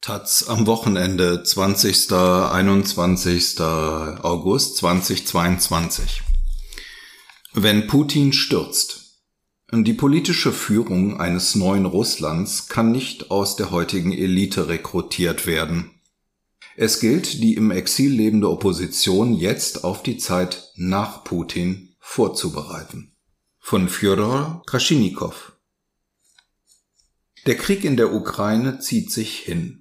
Taz am Wochenende 20. 21. August 2022. Wenn Putin stürzt. Die politische Führung eines neuen Russlands kann nicht aus der heutigen Elite rekrutiert werden. Es gilt, die im Exil lebende Opposition jetzt auf die Zeit nach Putin vorzubereiten. Von Fjodor Kraschinikow. Der Krieg in der Ukraine zieht sich hin.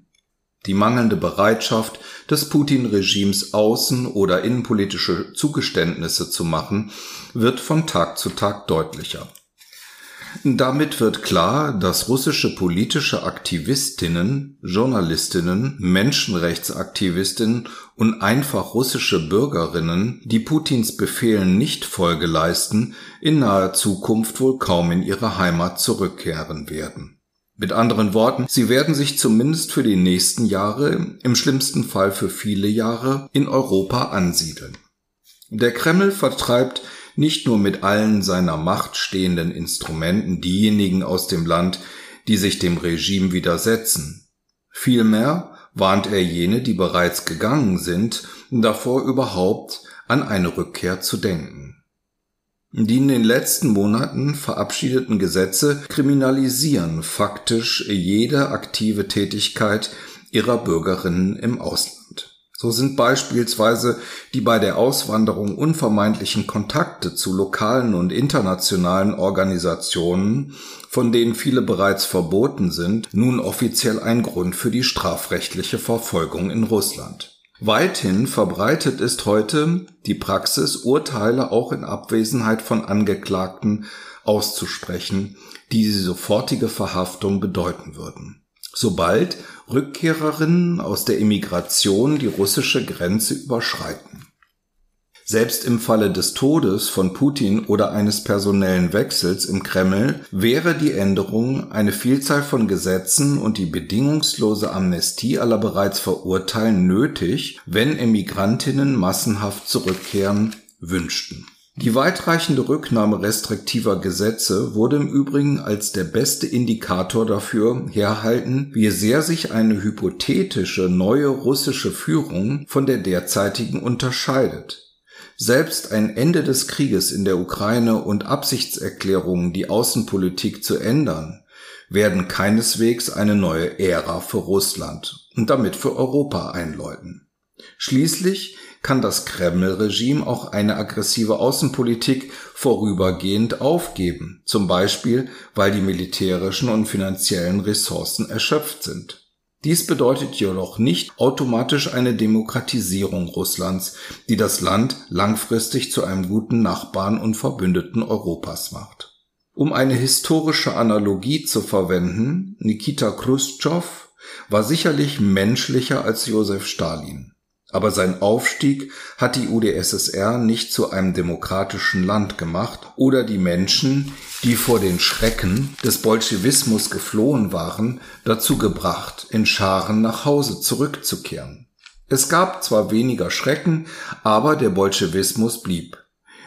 Die mangelnde Bereitschaft des Putin-Regimes außen- oder innenpolitische Zugeständnisse zu machen, wird von Tag zu Tag deutlicher. Damit wird klar, dass russische politische Aktivistinnen, Journalistinnen, Menschenrechtsaktivistinnen und einfach russische Bürgerinnen, die Putins Befehlen nicht Folge leisten, in naher Zukunft wohl kaum in ihre Heimat zurückkehren werden. Mit anderen Worten, sie werden sich zumindest für die nächsten Jahre, im schlimmsten Fall für viele Jahre, in Europa ansiedeln. Der Kreml vertreibt nicht nur mit allen seiner Macht stehenden Instrumenten diejenigen aus dem Land, die sich dem Regime widersetzen. Vielmehr warnt er jene, die bereits gegangen sind, davor überhaupt an eine Rückkehr zu denken. Die in den letzten Monaten verabschiedeten Gesetze kriminalisieren faktisch jede aktive Tätigkeit ihrer Bürgerinnen im Ausland. So sind beispielsweise die bei der Auswanderung unvermeidlichen Kontakte zu lokalen und internationalen Organisationen, von denen viele bereits verboten sind, nun offiziell ein Grund für die strafrechtliche Verfolgung in Russland. Weithin verbreitet ist heute die Praxis, Urteile auch in Abwesenheit von Angeklagten auszusprechen, die die sofortige Verhaftung bedeuten würden. Sobald Rückkehrerinnen aus der Immigration die russische Grenze überschreiten. Selbst im Falle des Todes von Putin oder eines personellen Wechsels im Kreml wäre die Änderung eine Vielzahl von Gesetzen und die bedingungslose Amnestie aller bereits Verurteilten nötig, wenn Emigrantinnen massenhaft zurückkehren wünschten. Die weitreichende Rücknahme restriktiver Gesetze wurde im Übrigen als der beste Indikator dafür herhalten, wie sehr sich eine hypothetische neue russische Führung von der derzeitigen unterscheidet. Selbst ein Ende des Krieges in der Ukraine und Absichtserklärungen, die Außenpolitik zu ändern, werden keineswegs eine neue Ära für Russland und damit für Europa einläuten. Schließlich kann das Kreml-Regime auch eine aggressive Außenpolitik vorübergehend aufgeben, zum Beispiel weil die militärischen und finanziellen Ressourcen erschöpft sind. Dies bedeutet jedoch nicht automatisch eine Demokratisierung Russlands, die das Land langfristig zu einem guten Nachbarn und Verbündeten Europas macht. Um eine historische Analogie zu verwenden, Nikita Khrushchev war sicherlich menschlicher als Josef Stalin. Aber sein Aufstieg hat die UdSSR nicht zu einem demokratischen Land gemacht oder die Menschen, die vor den Schrecken des Bolschewismus geflohen waren, dazu gebracht, in Scharen nach Hause zurückzukehren. Es gab zwar weniger Schrecken, aber der Bolschewismus blieb.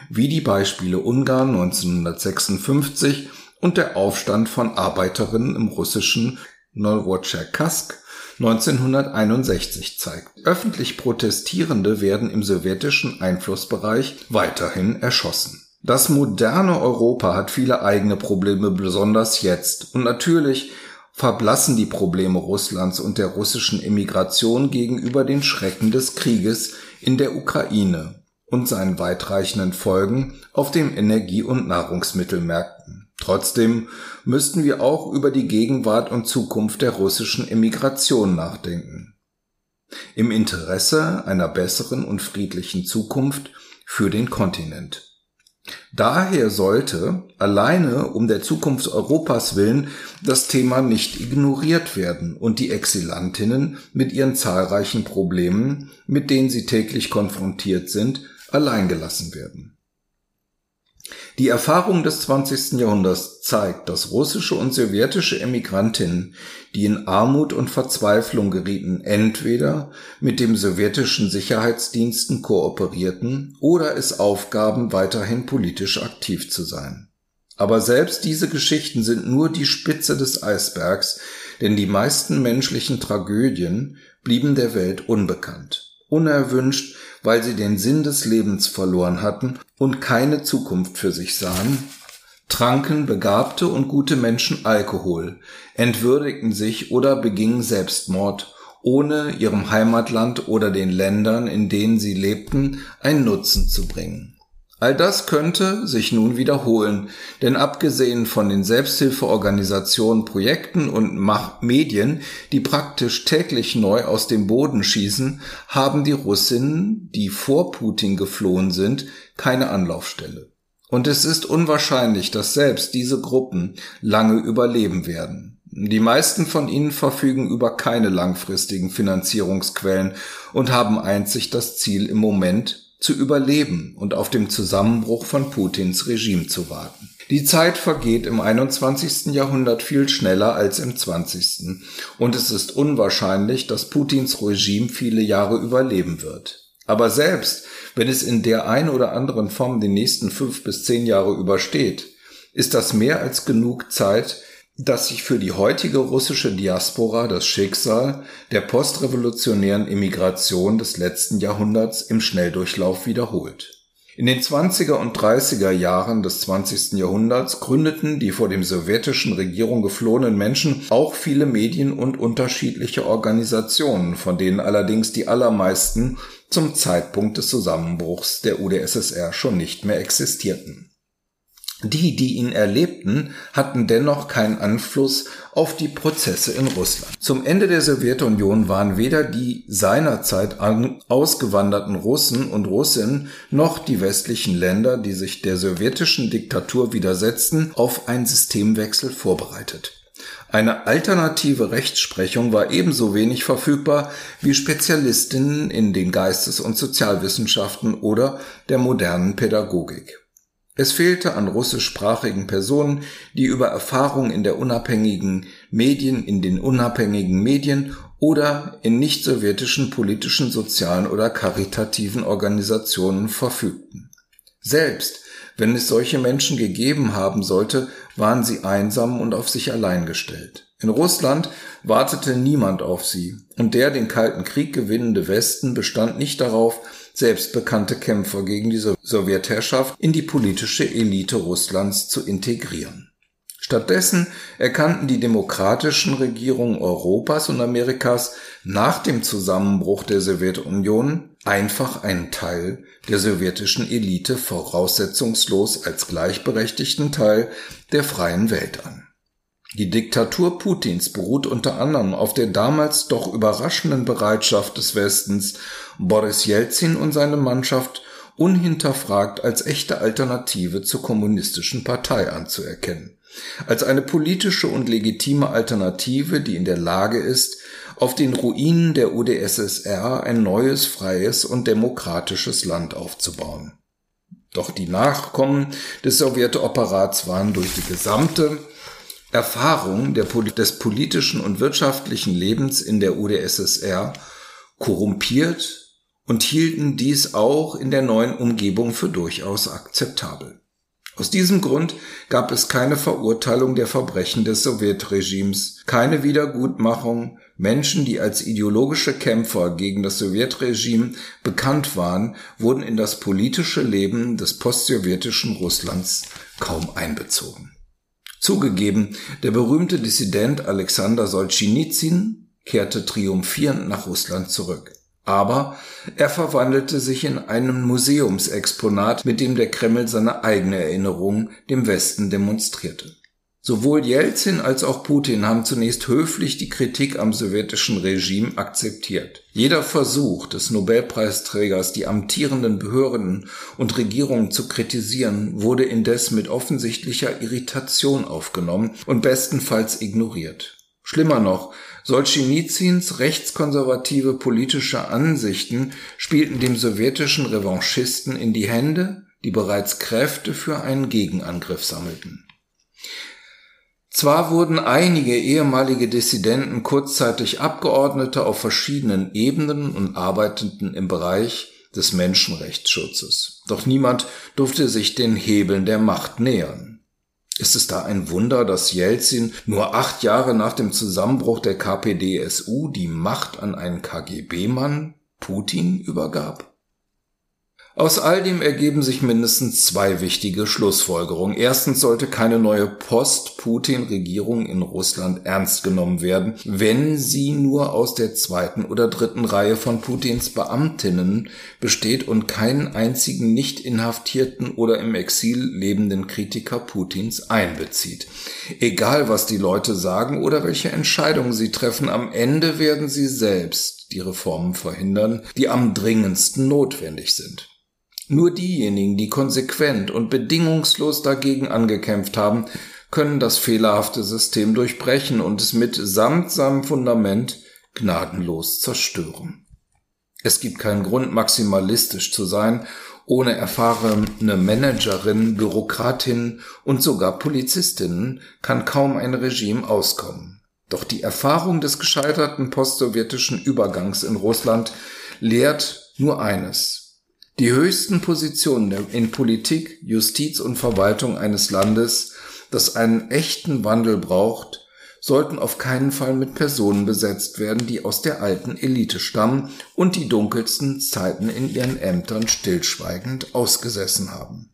Wie die Beispiele Ungarn 1956 und der Aufstand von Arbeiterinnen im russischen Nowocherkassk 1961 zeigt. Öffentlich Protestierende werden im sowjetischen Einflussbereich weiterhin erschossen. Das moderne Europa hat viele eigene Probleme, besonders jetzt. Und natürlich verblassen die Probleme Russlands und der russischen Emigration gegenüber den Schrecken des Krieges in der Ukraine und seinen weitreichenden Folgen auf den Energie- und Nahrungsmittelmärkten. Trotzdem müssten wir auch über die Gegenwart und Zukunft der russischen Emigration nachdenken. Im Interesse einer besseren und friedlichen Zukunft für den Kontinent. Daher sollte, alleine um der Zukunft Europas willen, das Thema nicht ignoriert werden und die Exilantinnen mit ihren zahlreichen Problemen, mit denen sie täglich konfrontiert sind, allein gelassen werden. Die Erfahrung des 20. Jahrhunderts zeigt, dass russische und sowjetische Emigrantinnen, die in Armut und Verzweiflung gerieten, entweder mit dem sowjetischen Sicherheitsdiensten kooperierten oder es aufgaben, weiterhin politisch aktiv zu sein. Aber selbst diese Geschichten sind nur die Spitze des Eisbergs, denn die meisten menschlichen Tragödien blieben der Welt unbekannt, unerwünscht, weil sie den Sinn des Lebens verloren hatten und keine Zukunft für sich sahen, tranken begabte und gute Menschen Alkohol, entwürdigten sich oder begingen Selbstmord, ohne ihrem Heimatland oder den Ländern, in denen sie lebten, einen Nutzen zu bringen. All das könnte sich nun wiederholen, denn abgesehen von den Selbsthilfeorganisationen, Projekten und Medien, die praktisch täglich neu aus dem Boden schießen, haben die Russinnen, die vor Putin geflohen sind, keine Anlaufstelle. Und es ist unwahrscheinlich, dass selbst diese Gruppen lange überleben werden. Die meisten von ihnen verfügen über keine langfristigen Finanzierungsquellen und haben einzig das Ziel im Moment zu überleben und auf dem Zusammenbruch von Putins Regime zu warten. Die Zeit vergeht im 21. Jahrhundert viel schneller als im 20. und es ist unwahrscheinlich, dass Putins Regime viele Jahre überleben wird. Aber selbst wenn es in der ein oder anderen Form die nächsten fünf bis zehn Jahre übersteht, ist das mehr als genug Zeit, dass sich für die heutige russische Diaspora das Schicksal der postrevolutionären Immigration des letzten Jahrhunderts im Schnelldurchlauf wiederholt. In den 20er und 30er Jahren des 20. Jahrhunderts gründeten die vor dem sowjetischen Regierung geflohenen Menschen auch viele Medien und unterschiedliche Organisationen, von denen allerdings die allermeisten zum Zeitpunkt des Zusammenbruchs der UdSSR schon nicht mehr existierten. Die, die ihn erlebten, hatten dennoch keinen Einfluss auf die Prozesse in Russland. Zum Ende der Sowjetunion waren weder die seinerzeit ausgewanderten Russen und Russinnen noch die westlichen Länder, die sich der sowjetischen Diktatur widersetzten, auf einen Systemwechsel vorbereitet. Eine alternative Rechtsprechung war ebenso wenig verfügbar wie Spezialistinnen in den Geistes- und Sozialwissenschaften oder der modernen Pädagogik. Es fehlte an russischsprachigen Personen, die über Erfahrung in der unabhängigen Medien, in den unabhängigen Medien oder in nicht-sowjetischen politischen, sozialen oder karitativen Organisationen verfügten. Selbst wenn es solche Menschen gegeben haben sollte, waren sie einsam und auf sich allein gestellt. In Russland wartete niemand auf sie, und der den Kalten Krieg gewinnende Westen bestand nicht darauf, selbstbekannte Kämpfer gegen die Sowjetherrschaft in die politische Elite Russlands zu integrieren. Stattdessen erkannten die demokratischen Regierungen Europas und Amerikas nach dem Zusammenbruch der Sowjetunion einfach einen Teil der sowjetischen Elite voraussetzungslos als gleichberechtigten Teil der freien Welt an. Die Diktatur Putins beruht unter anderem auf der damals doch überraschenden Bereitschaft des Westens, Boris Jelzin und seine Mannschaft unhinterfragt als echte Alternative zur kommunistischen Partei anzuerkennen. Als eine politische und legitime Alternative, die in der Lage ist, auf den Ruinen der UdSSR ein neues, freies und demokratisches Land aufzubauen. Doch die Nachkommen des Sowjetopperats waren durch die gesamte Erfahrung der, des politischen und wirtschaftlichen Lebens in der UdSSR korrumpiert und hielten dies auch in der neuen Umgebung für durchaus akzeptabel. Aus diesem Grund gab es keine Verurteilung der Verbrechen des Sowjetregimes, keine Wiedergutmachung, Menschen, die als ideologische Kämpfer gegen das Sowjetregime bekannt waren, wurden in das politische Leben des postsowjetischen Russlands kaum einbezogen. Zugegeben, der berühmte Dissident Alexander Solzhenitsyn kehrte triumphierend nach Russland zurück. Aber er verwandelte sich in einem Museumsexponat, mit dem der Kreml seine eigene Erinnerung dem Westen demonstrierte. Sowohl Jelzin als auch Putin haben zunächst höflich die Kritik am sowjetischen Regime akzeptiert. Jeder Versuch des Nobelpreisträgers, die amtierenden Behörden und Regierungen zu kritisieren, wurde indes mit offensichtlicher Irritation aufgenommen und bestenfalls ignoriert. Schlimmer noch, Solzhenitsyns rechtskonservative politische Ansichten spielten dem sowjetischen Revanchisten in die Hände, die bereits Kräfte für einen Gegenangriff sammelten. Zwar wurden einige ehemalige Dissidenten kurzzeitig Abgeordnete auf verschiedenen Ebenen und arbeiteten im Bereich des Menschenrechtsschutzes. Doch niemand durfte sich den Hebeln der Macht nähern. Ist es da ein Wunder, dass Jelzin nur acht Jahre nach dem Zusammenbruch der KPDSU die Macht an einen KGB-Mann, Putin, übergab? Aus all dem ergeben sich mindestens zwei wichtige Schlussfolgerungen. Erstens sollte keine neue Post-Putin-Regierung in Russland ernst genommen werden, wenn sie nur aus der zweiten oder dritten Reihe von Putins Beamtinnen besteht und keinen einzigen nicht inhaftierten oder im Exil lebenden Kritiker Putins einbezieht. Egal, was die Leute sagen oder welche Entscheidungen sie treffen, am Ende werden sie selbst die Reformen verhindern, die am dringendsten notwendig sind. Nur diejenigen, die konsequent und bedingungslos dagegen angekämpft haben, können das fehlerhafte System durchbrechen und es mit samt seinem Fundament gnadenlos zerstören. Es gibt keinen Grund, maximalistisch zu sein, ohne erfahrene Managerinnen, Bürokratinnen und sogar Polizistinnen kann kaum ein Regime auskommen. Doch die Erfahrung des gescheiterten postsowjetischen Übergangs in Russland lehrt nur eines. Die höchsten Positionen in Politik, Justiz und Verwaltung eines Landes, das einen echten Wandel braucht, sollten auf keinen Fall mit Personen besetzt werden, die aus der alten Elite stammen und die dunkelsten Zeiten in ihren Ämtern stillschweigend ausgesessen haben.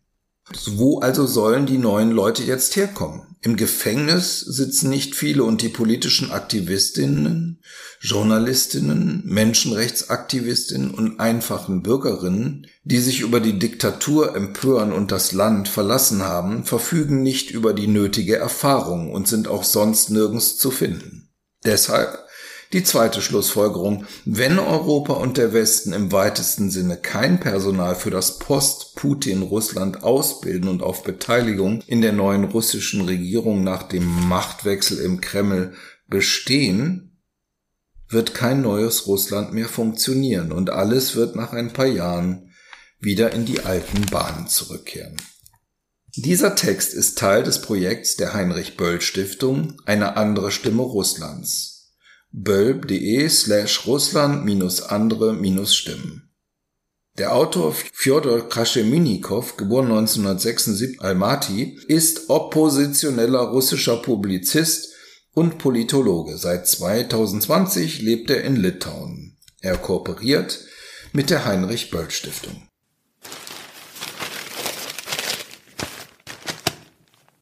Wo also sollen die neuen Leute jetzt herkommen? Im Gefängnis sitzen nicht viele und die politischen Aktivistinnen, Journalistinnen, Menschenrechtsaktivistinnen und einfachen Bürgerinnen, die sich über die Diktatur empören und das Land verlassen haben, verfügen nicht über die nötige Erfahrung und sind auch sonst nirgends zu finden. Deshalb die zweite Schlussfolgerung, wenn Europa und der Westen im weitesten Sinne kein Personal für das Post-Putin-Russland ausbilden und auf Beteiligung in der neuen russischen Regierung nach dem Machtwechsel im Kreml bestehen, wird kein neues Russland mehr funktionieren und alles wird nach ein paar Jahren wieder in die alten Bahnen zurückkehren. Dieser Text ist Teil des Projekts der Heinrich Böll Stiftung Eine andere Stimme Russlands bölb.de slash Russland minus andere minus Stimmen. Der Autor Fjodor Krascheminikow, geboren 1976 Almaty, ist oppositioneller russischer Publizist und Politologe. Seit 2020 lebt er in Litauen. Er kooperiert mit der Heinrich Böll Stiftung.